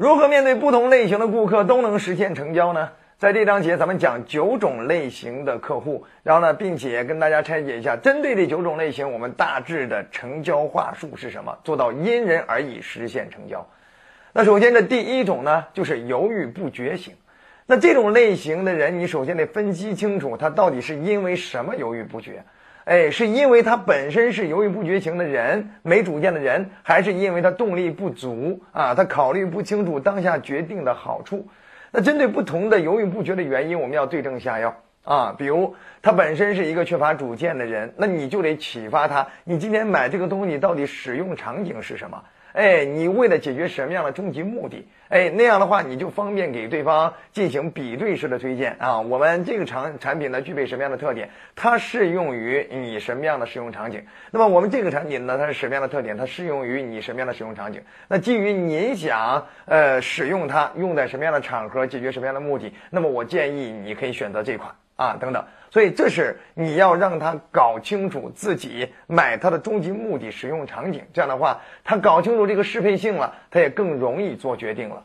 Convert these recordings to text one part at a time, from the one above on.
如何面对不同类型的顾客都能实现成交呢？在这章节，咱们讲九种类型的客户，然后呢，并且跟大家拆解一下，针对这九种类型，我们大致的成交话术是什么，做到因人而异实现成交。那首先，这第一种呢，就是犹豫不决型。那这种类型的人，你首先得分析清楚，他到底是因为什么犹豫不决？哎，是因为他本身是犹豫不决型的人，没主见的人，还是因为他动力不足啊？他考虑不清楚当下决定的好处？那针对不同的犹豫不决的原因，我们要对症下药啊。比如他本身是一个缺乏主见的人，那你就得启发他：你今天买这个东西到底使用场景是什么？哎，你为了解决什么样的终极目的？哎，那样的话你就方便给对方进行比对式的推荐啊。我们这个产产品呢具备什么样的特点？它适用于你什么样的使用场景？那么我们这个产品呢，它是什么样的特点？它适用于你什么样的使用场景？那基于您想呃使用它，用在什么样的场合，解决什么样的目的？那么我建议你可以选择这款啊，等等。所以这是你要让他搞清楚自己买它的终极目的、使用场景。这样的话，他搞清楚这个适配性了，他也更容易做决定了。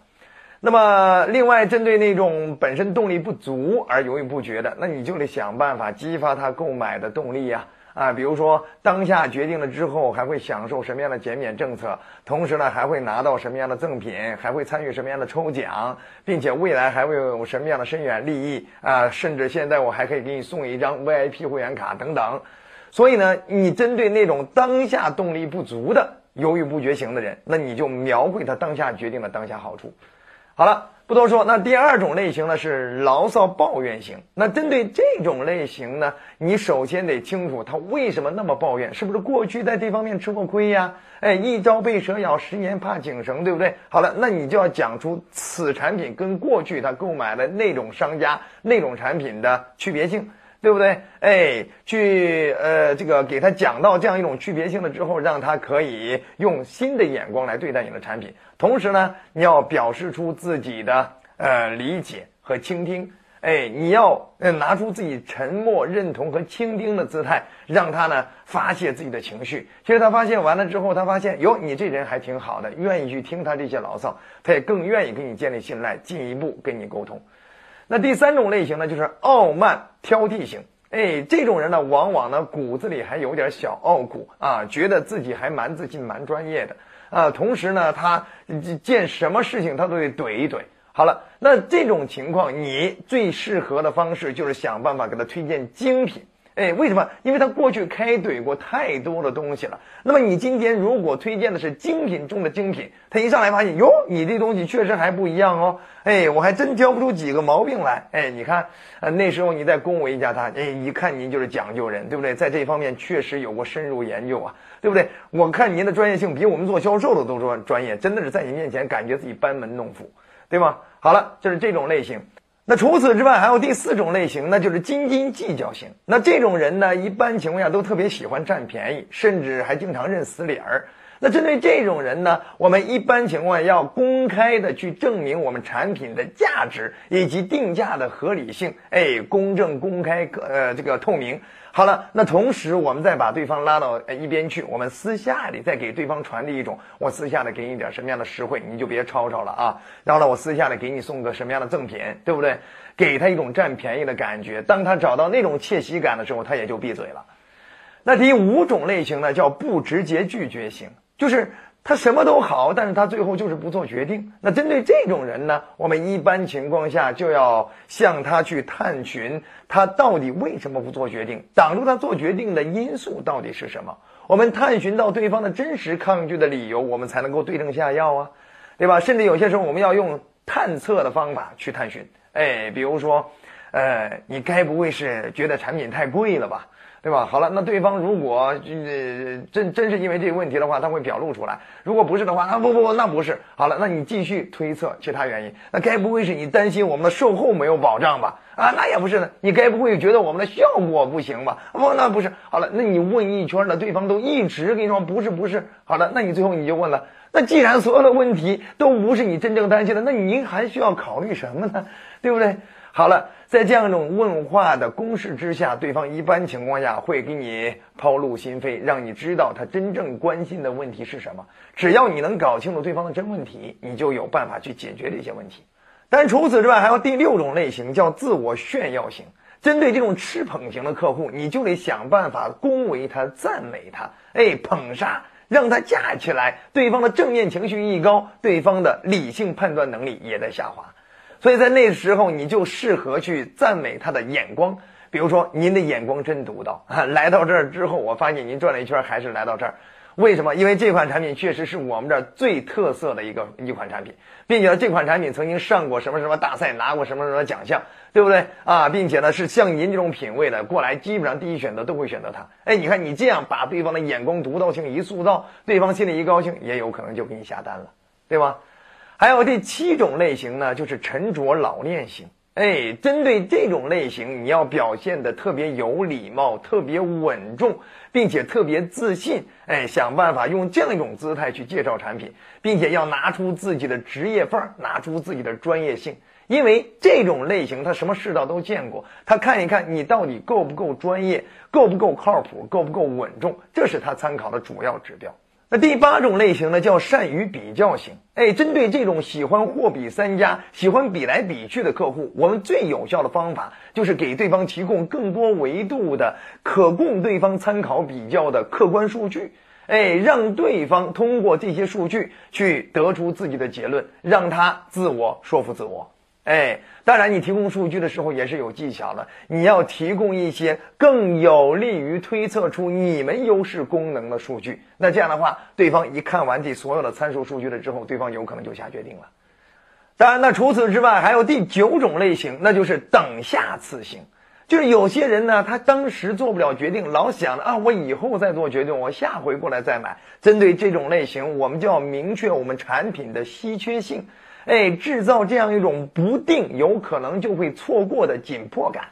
那么，另外针对那种本身动力不足而犹豫不决的，那你就得想办法激发他购买的动力呀。啊比如说当下决定了之后，还会享受什么样的减免政策？同时呢，还会拿到什么样的赠品？还会参与什么样的抽奖？并且未来还会有什么样的深远利益？啊，甚至现在我还可以给你送一张 VIP 会员卡等等。所以呢，你针对那种当下动力不足的、犹豫不决型的人，那你就描绘他当下决定的当下好处。好了。不多说，那第二种类型呢是牢骚抱怨型。那针对这种类型呢，你首先得清楚他为什么那么抱怨，是不是过去在这方面吃过亏呀？哎，一朝被蛇咬，十年怕井绳，对不对？好了，那你就要讲出此产品跟过去他购买的那种商家那种产品的区别性。对不对？哎，去呃，这个给他讲到这样一种区别性了之后，让他可以用新的眼光来对待你的产品。同时呢，你要表示出自己的呃理解和倾听。哎，你要呃拿出自己沉默、认同和倾听的姿态，让他呢发泄自己的情绪。其实他发泄完了之后，他发现哟，你这人还挺好的，愿意去听他这些牢骚，他也更愿意跟你建立信赖，进一步跟你沟通。那第三种类型呢，就是傲慢挑剔型。哎，这种人呢，往往呢骨子里还有点小傲骨啊，觉得自己还蛮自信、蛮专业的啊。同时呢，他见什么事情他都得怼一怼。好了，那这种情况，你最适合的方式就是想办法给他推荐精品。哎，为什么？因为他过去开怼过太多的东西了。那么你今天如果推荐的是精品中的精品，他一上来发现哟，你这东西确实还不一样哦。哎，我还真挑不出几个毛病来。哎，你看，呃，那时候你再恭维一下他，哎，一看您就是讲究人，对不对？在这方面确实有过深入研究啊，对不对？我看您的专业性比我们做销售的都说专业，真的是在你面前感觉自己班门弄斧，对吗？好了，就是这种类型。那除此之外，还有第四种类型，那就是斤斤计较型。那这种人呢，一般情况下都特别喜欢占便宜，甚至还经常认死理儿。那针对这种人呢，我们一般情况要公开的去证明我们产品的价值以及定价的合理性，哎，公正、公开、呃，这个透明。好了，那同时我们再把对方拉到一边去，我们私下里再给对方传递一种，我私下里给你点什么样的实惠，你就别吵吵了啊。然后呢，我私下里给你送个什么样的赠品，对不对？给他一种占便宜的感觉。当他找到那种窃喜感的时候，他也就闭嘴了。那第五种类型呢，叫不直接拒绝型，就是。他什么都好，但是他最后就是不做决定。那针对这种人呢，我们一般情况下就要向他去探寻他到底为什么不做决定，挡住他做决定的因素到底是什么。我们探寻到对方的真实抗拒的理由，我们才能够对症下药啊，对吧？甚至有些时候我们要用探测的方法去探寻。哎，比如说，呃，你该不会是觉得产品太贵了吧？对吧？好了，那对方如果呃真真是因为这个问题的话，他会表露出来；如果不是的话，啊不不不，那不是。好了，那你继续推测其他原因。那该不会是你担心我们的售后没有保障吧？啊，那也不是呢。你该不会觉得我们的效果不行吧？不，那不是。好了，那你问一圈呢，对方都一直跟你说不是不是。好了，那你最后你就问了，那既然所有的问题都不是你真正担心的，那您还需要考虑什么呢？对不对？好了，在这样一种问话的公式之下，对方一般情况下会给你抛露心扉，让你知道他真正关心的问题是什么。只要你能搞清楚对方的真问题，你就有办法去解决这些问题。但除此之外，还有第六种类型叫自我炫耀型。针对这种吃捧型的客户，你就得想办法恭维他、赞美他，哎，捧杀，让他架起来。对方的正面情绪一高，对方的理性判断能力也在下滑。所以在那时候，你就适合去赞美他的眼光，比如说您的眼光真独到啊！来到这儿之后，我发现您转了一圈还是来到这儿，为什么？因为这款产品确实是我们这儿最特色的一个一款产品，并且呢这款产品曾经上过什么什么大赛，拿过什么什么奖项，对不对啊？并且呢，是像您这种品味的过来，基本上第一选择都会选择它。哎，你看你这样把对方的眼光独到性一塑造，对方心里一高兴，也有可能就给你下单了，对吧？还有第七种类型呢，就是沉着老练型。哎，针对这种类型，你要表现的特别有礼貌、特别稳重，并且特别自信。哎，想办法用这样一种姿态去介绍产品，并且要拿出自己的职业范儿，拿出自己的专业性。因为这种类型，他什么世道都见过，他看一看你到底够不够专业，够不够靠谱，够不够稳重，这是他参考的主要指标。那第八种类型呢，叫善于比较型。哎，针对这种喜欢货比三家、喜欢比来比去的客户，我们最有效的方法就是给对方提供更多维度的可供对方参考比较的客观数据。哎，让对方通过这些数据去得出自己的结论，让他自我说服自我。哎，当然，你提供数据的时候也是有技巧的。你要提供一些更有利于推测出你们优势功能的数据。那这样的话，对方一看完这所有的参数数据了之后，对方有可能就下决定了。当然，那除此之外，还有第九种类型，那就是等下次型。就是有些人呢，他当时做不了决定，老想着啊，我以后再做决定，我下回过来再买。针对这种类型，我们就要明确我们产品的稀缺性。哎，制造这样一种不定，有可能就会错过的紧迫感，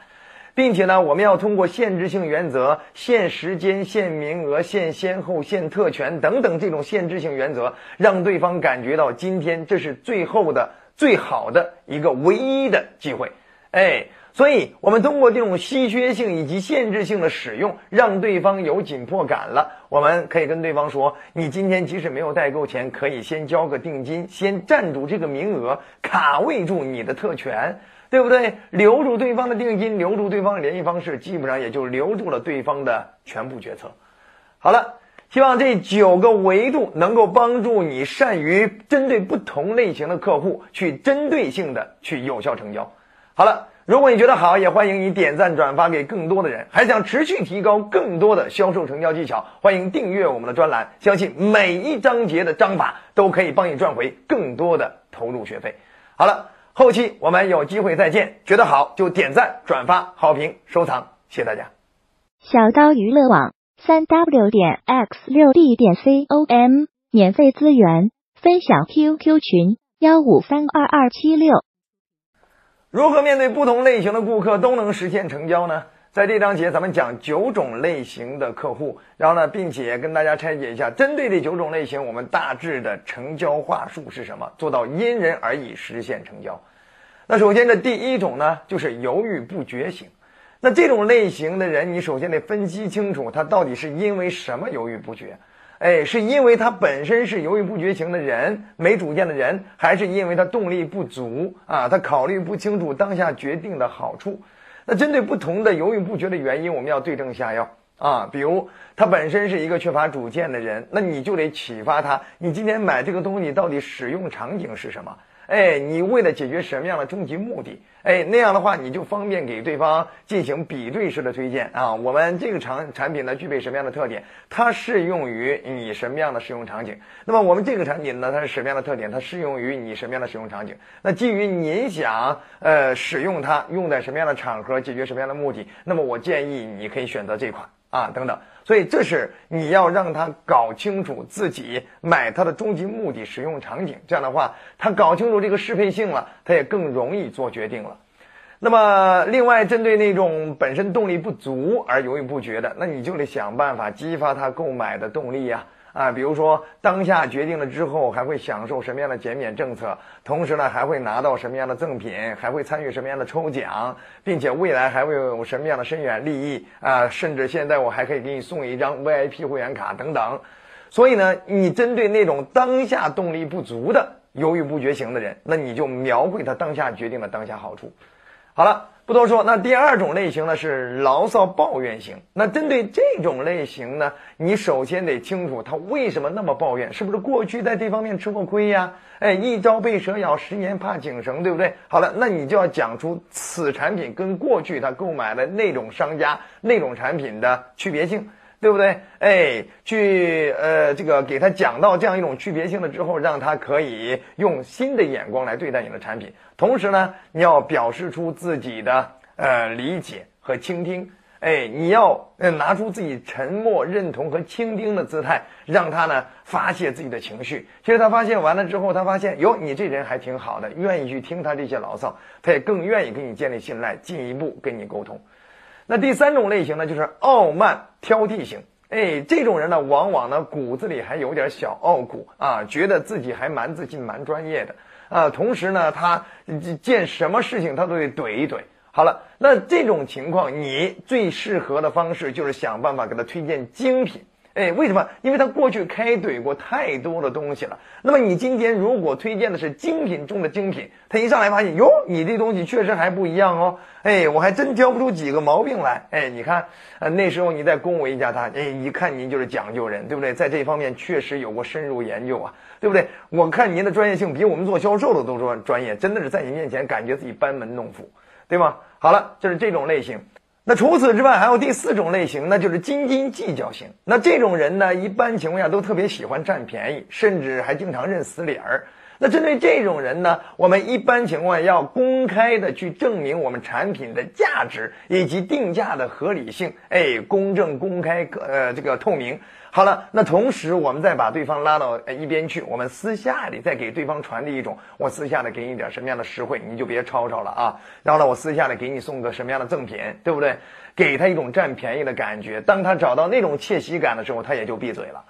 并且呢，我们要通过限制性原则、限时间、限名额、限先后、限特权等等这种限制性原则，让对方感觉到今天这是最后的、最好的一个唯一的机会。哎。所以，我们通过这种稀缺性以及限制性的使用，让对方有紧迫感了。我们可以跟对方说：“你今天即使没有带够钱，可以先交个定金，先占住这个名额，卡位住你的特权，对不对？留住对方的定金，留住对方的联系方式，基本上也就留住了对方的全部决策。”好了，希望这九个维度能够帮助你善于针对不同类型的客户去针对性的去有效成交。好了。如果你觉得好，也欢迎你点赞转发给更多的人。还想持续提高更多的销售成交技巧，欢迎订阅我们的专栏。相信每一章节的章法都可以帮你赚回更多的投入学费。好了，后期我们有机会再见。觉得好就点赞转发好评收藏，谢谢大家。小刀娱乐网三 w 点 x 六 d 点 com 免费资源分享 QQ 群幺五三二二七六。如何面对不同类型的顾客都能实现成交呢？在这章节，咱们讲九种类型的客户，然后呢，并且跟大家拆解一下，针对这九种类型，我们大致的成交话术是什么，做到因人而异实现成交。那首先，这第一种呢，就是犹豫不决型。那这种类型的人，你首先得分析清楚，他到底是因为什么犹豫不决。哎，是因为他本身是犹豫不决型的人，没主见的人，还是因为他动力不足啊？他考虑不清楚当下决定的好处。那针对不同的犹豫不决的原因，我们要对症下药啊。比如他本身是一个缺乏主见的人，那你就得启发他：你今天买这个东西到底使用场景是什么？哎，你为了解决什么样的终极目的？哎，那样的话你就方便给对方进行比对式的推荐啊。我们这个产产品呢具备什么样的特点？它适用于你什么样的使用场景？那么我们这个产品呢，它是什么样的特点？它适用于你什么样的使用场景？那基于您想呃使用它，用在什么样的场合，解决什么样的目的？那么我建议你可以选择这款啊，等等。所以这是你要让他搞清楚自己买它的终极目的、使用场景。这样的话，他搞清楚这个适配性了，他也更容易做决定了。那么，另外针对那种本身动力不足而犹豫不决的，那你就得想办法激发他购买的动力呀。啊比如说当下决定了之后还会享受什么样的减免政策，同时呢还会拿到什么样的赠品，还会参与什么样的抽奖，并且未来还会有什么样的深远利益啊，甚至现在我还可以给你送一张 VIP 会员卡等等。所以呢，你针对那种当下动力不足的、犹豫不决型的人，那你就描绘他当下决定的当下好处。好了。不多说，那第二种类型呢是牢骚抱怨型。那针对这种类型呢，你首先得清楚他为什么那么抱怨，是不是过去在这方面吃过亏呀？哎，一朝被蛇咬，十年怕井绳，对不对？好了，那你就要讲出此产品跟过去他购买的那种商家那种产品的区别性。对不对？哎，去呃，这个给他讲到这样一种区别性了之后，让他可以用新的眼光来对待你的产品。同时呢，你要表示出自己的呃理解和倾听。哎，你要呃拿出自己沉默、认同和倾听的姿态，让他呢发泄自己的情绪。其实他发泄完了之后，他发现哟，你这人还挺好的，愿意去听他这些牢骚，他也更愿意跟你建立信赖，进一步跟你沟通。那第三种类型呢，就是傲慢挑剔型。哎，这种人呢，往往呢骨子里还有点小傲骨啊，觉得自己还蛮自信、蛮专业的啊。同时呢，他见什么事情他都得怼一怼。好了，那这种情况，你最适合的方式就是想办法给他推荐精品。哎，为什么？因为他过去开怼过太多的东西了。那么你今天如果推荐的是精品中的精品，他一上来发现哟，你这东西确实还不一样哦。哎，我还真挑不出几个毛病来。哎，你看，呃，那时候你再恭维一下他，哎，一看您就是讲究人，对不对？在这方面确实有过深入研究啊，对不对？我看您的专业性比我们做销售的都说专业，真的是在你面前感觉自己班门弄斧，对吗？好了，就是这种类型。那除此之外，还有第四种类型，那就是斤斤计较型。那这种人呢，一般情况下都特别喜欢占便宜，甚至还经常认死理儿。那针对这种人呢，我们一般情况要公开的去证明我们产品的价值以及定价的合理性，哎，公正、公开、呃，这个透明。好了，那同时我们再把对方拉到一边去，我们私下里再给对方传递一种，我私下里给你点什么样的实惠，你就别吵吵了啊。然后呢，我私下里给你送个什么样的赠品，对不对？给他一种占便宜的感觉。当他找到那种窃喜感的时候，他也就闭嘴了。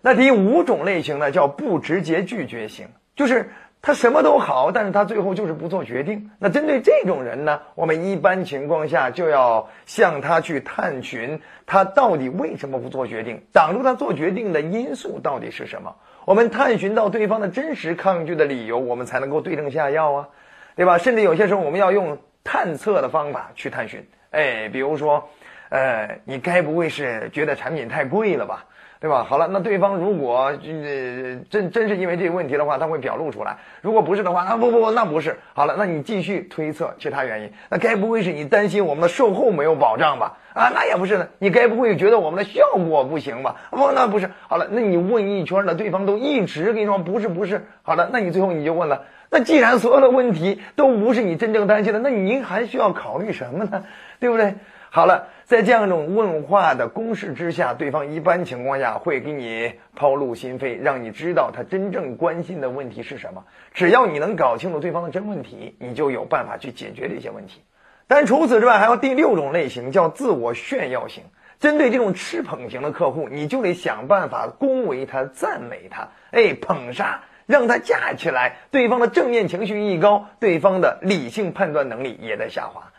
那第五种类型呢，叫不直接拒绝型，就是。他什么都好，但是他最后就是不做决定。那针对这种人呢，我们一般情况下就要向他去探寻他到底为什么不做决定，挡住他做决定的因素到底是什么。我们探寻到对方的真实抗拒的理由，我们才能够对症下药啊，对吧？甚至有些时候我们要用探测的方法去探寻。哎，比如说，呃，你该不会是觉得产品太贵了吧？对吧？好了，那对方如果呃真真是因为这个问题的话，他会表露出来；如果不是的话，啊不不不，那不是。好了，那你继续推测其他原因。那该不会是你担心我们的售后没有保障吧？啊，那也不是呢。你该不会觉得我们的效果不行吧？不，那不是。好了，那你问一圈了，对方都一直跟你说不是不是。好了，那你最后你就问了，那既然所有的问题都不是你真正担心的，那您还需要考虑什么呢？对不对？好了，在这样一种问话的攻势之下，对方一般情况下会给你抛露心扉，让你知道他真正关心的问题是什么。只要你能搞清楚对方的真问题，你就有办法去解决这些问题。但除此之外，还有第六种类型，叫自我炫耀型。针对这种吃捧型的客户，你就得想办法恭维他、赞美他，哎，捧杀，让他架起来。对方的正面情绪一高，对方的理性判断能力也在下滑。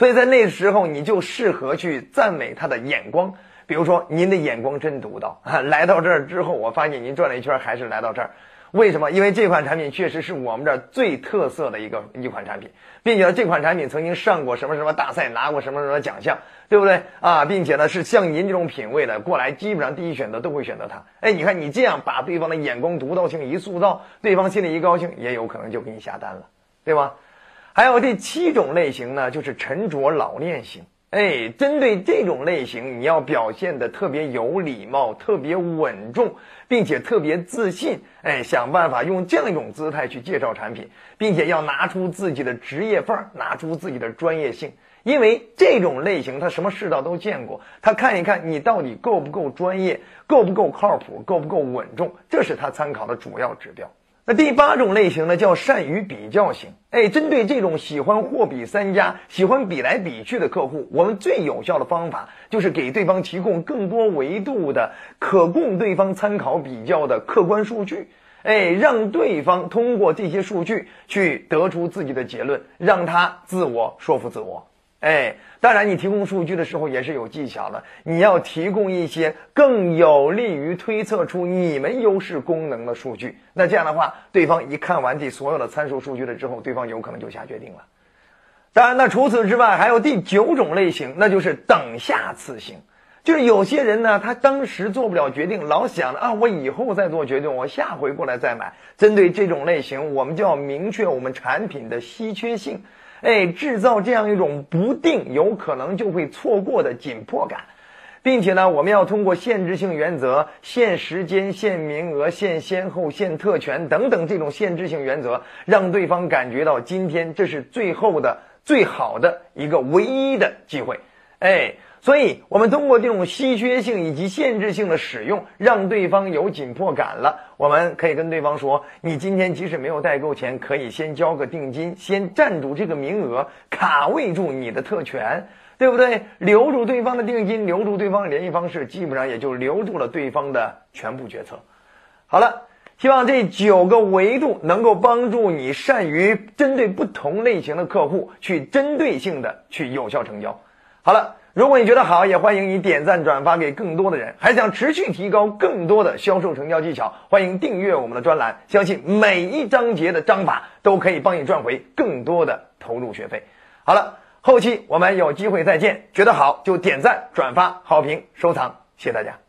所以在那时候，你就适合去赞美他的眼光，比如说您的眼光真独到啊！来到这儿之后，我发现您转了一圈还是来到这儿，为什么？因为这款产品确实是我们这儿最特色的一个一款产品，并且呢这款产品曾经上过什么什么大赛，拿过什么什么奖项，对不对啊？并且呢，是像您这种品味的过来，基本上第一选择都会选择它。哎，你看你这样把对方的眼光独到性一塑造，对方心里一高兴，也有可能就给你下单了，对吧？还有第七种类型呢，就是沉着老练型。哎，针对这种类型，你要表现的特别有礼貌、特别稳重，并且特别自信。哎，想办法用这样一种姿态去介绍产品，并且要拿出自己的职业范儿，拿出自己的专业性。因为这种类型，他什么世道都见过，他看一看你到底够不够专业，够不够靠谱，够不够稳重，这是他参考的主要指标。第八种类型呢，叫善于比较型。哎，针对这种喜欢货比三家、喜欢比来比去的客户，我们最有效的方法就是给对方提供更多维度的、可供对方参考比较的客观数据。哎，让对方通过这些数据去得出自己的结论，让他自我说服自我。哎，当然，你提供数据的时候也是有技巧的。你要提供一些更有利于推测出你们优势功能的数据。那这样的话，对方一看完这所有的参数数据了之后，对方有可能就下决定了。当然，那除此之外，还有第九种类型，那就是等下次型。就是有些人呢，他当时做不了决定，老想着啊，我以后再做决定，我下回过来再买。针对这种类型，我们就要明确我们产品的稀缺性。哎，制造这样一种不定，有可能就会错过的紧迫感，并且呢，我们要通过限制性原则、限时间、限名额、限先后、限特权等等这种限制性原则，让对方感觉到今天这是最后的、最好的一个唯一的机会。哎。所以，我们通过这种稀缺性以及限制性的使用，让对方有紧迫感了。我们可以跟对方说：“你今天即使没有带够钱，可以先交个定金，先占住这个名额，卡位住你的特权，对不对？留住对方的定金，留住对方的联系方式，基本上也就留住了对方的全部决策。好了，希望这九个维度能够帮助你善于针对不同类型的客户去针对性的去有效成交。好了。如果你觉得好，也欢迎你点赞转发给更多的人。还想持续提高更多的销售成交技巧，欢迎订阅我们的专栏。相信每一章节的章法都可以帮你赚回更多的投入学费。好了，后期我们有机会再见。觉得好就点赞转发好评收藏，谢谢大家。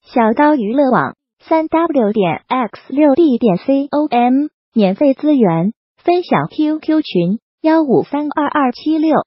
小刀娱乐网三 w 点 x 六 d 点 com 免费资源分享 QQ 群幺五三二二七六。